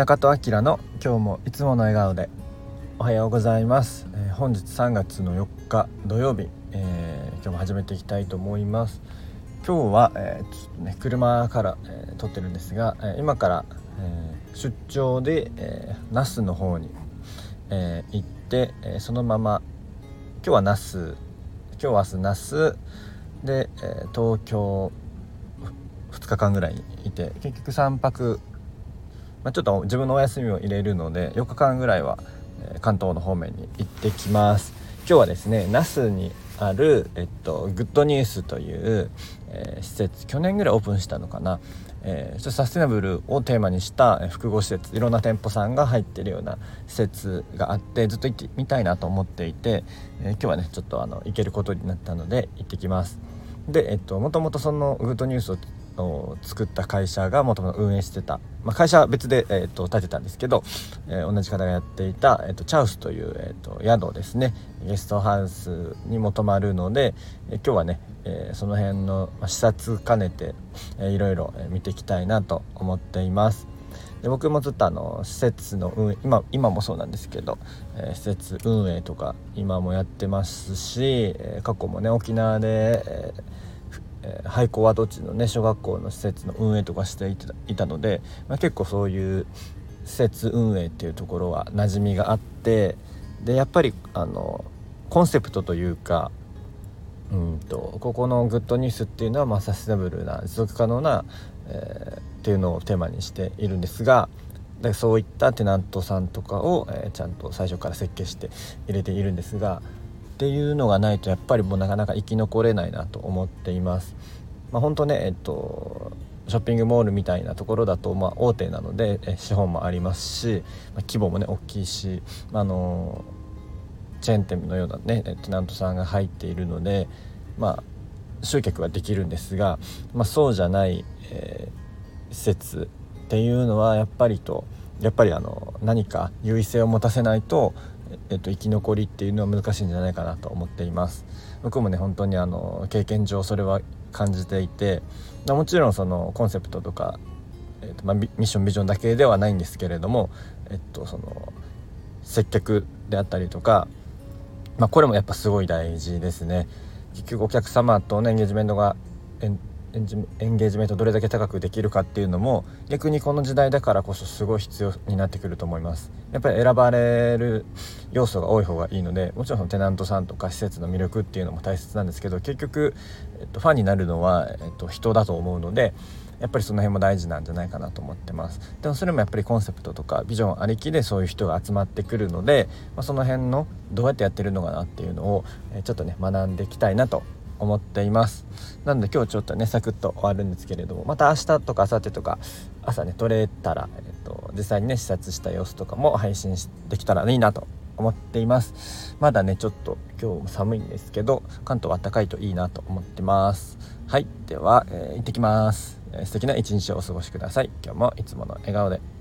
中戸明の今日もいつもの笑顔で。おはようございます、えー、本日3月の4日土曜日、えー、今日も始めていきたいと思います。今日は、えー、ちょっとね車から、え撮ってるんですが、え今から、え出張で、え那須の方に、え行って、えそのまま今日は那須今日明日那須で、え東京2日間ぐらいいて結局3泊まあ、ちょっと自分のお休みを入れるので4日間ぐらいは、関東の方面に行ってきます。今日はですね那須にある、えっと、グッドニュースという、えー、施設去年ぐらいオープンしたのかな、えー、サステナブルをテーマにした複合施設いろんな店舗さんが入ってるような施設があってずっと行ってみたいなと思っていて、えー、今日はねちょっとあの行けることになったので行ってきます。で、えっと、もともとそのグッドニュースをを作った会社がもともと運営してた、まあ、会社は別で、えーと、建てたんですけど、えー、同じ方がやっていた、えーと、チャウスという、えーと、宿ですねゲストハウスにも泊まるので、えー、今日はね、えー、その辺の、ま、視察兼ねて、えー、いろいろ見ていきたいなと思っています。で僕もずっとあの施設の運営今今もそうなんですけど、えー、施設運営とか今もやってますし、えー、過去もね沖縄で、えーえー、廃校跡地のね小学校の施設の運営とかしていたので、まあ、結構そういう施設運営っていうところは馴染みがあってでやっぱりあのコンセプトというかうんとここのグッドニュースっていうのは、まあ、サステナブルな持続可能な、えー、っていうのをテーマにしているんですがでそういったテナントさんとかを、えー、ちゃんと最初から設計して入れているんですがっていうのがないとやっぱりもうなかなか生き残れないなと思っています。まあ、本当ねえっとショッピングモールみたいなところだと、まあ、大手なので資本もありますし、まあ、規模もね大きいし、あのチェーン店のようなねテナントさんが入っているので、まあ、集客はできるんですが、まあ、そうじゃない、えー、施設っていうのはやっぱりとやっぱりあの何か優位性を持たせないとえっと、生き残りっていうのは難しいんじゃないかなと思っています。僕もね本当にあの経験上それは感じていてもちろんそのコンセプトとか、えっとまあ、ミッションビジョンだけではないんですけれども、えっと、その接客であったりとか、まあ、これもやっぱすごい大事ですね。結局お客様とのエンゲージメントがエンゲージメントどれだけ高くできるかっていうのも逆にこの時代だからこそすごい必要になってくると思います。やっぱり選ばれる要素が多い方がいいのでもちろんテナントさんとか施設の魅力っていうのも大切なんですけど結局、えっと、ファンになるのは、えっと、人だと思うのでやっぱりその辺も大事なんじゃないかなと思ってます。でもそれもやっぱりコンセプトとかビジョンありきでそういう人が集まってくるので、まあ、その辺のどうやってやってるのかなっていうのを、えちょっとね学んでいきたいなと思っています。なので今日ちょっとねサクッと終わるんですけれどもまた明日とか明後日とか朝ね撮れたら、えっと、実際にね視察した様子とかも配信できたらいいなと思っています。まだねちょっと今日も寒いんですけど関東は暖かいといいなと思ってます。はいでは、えー、行ってきます、えー、素敵な一日をお過ごしください。今日もいつもの笑顔で。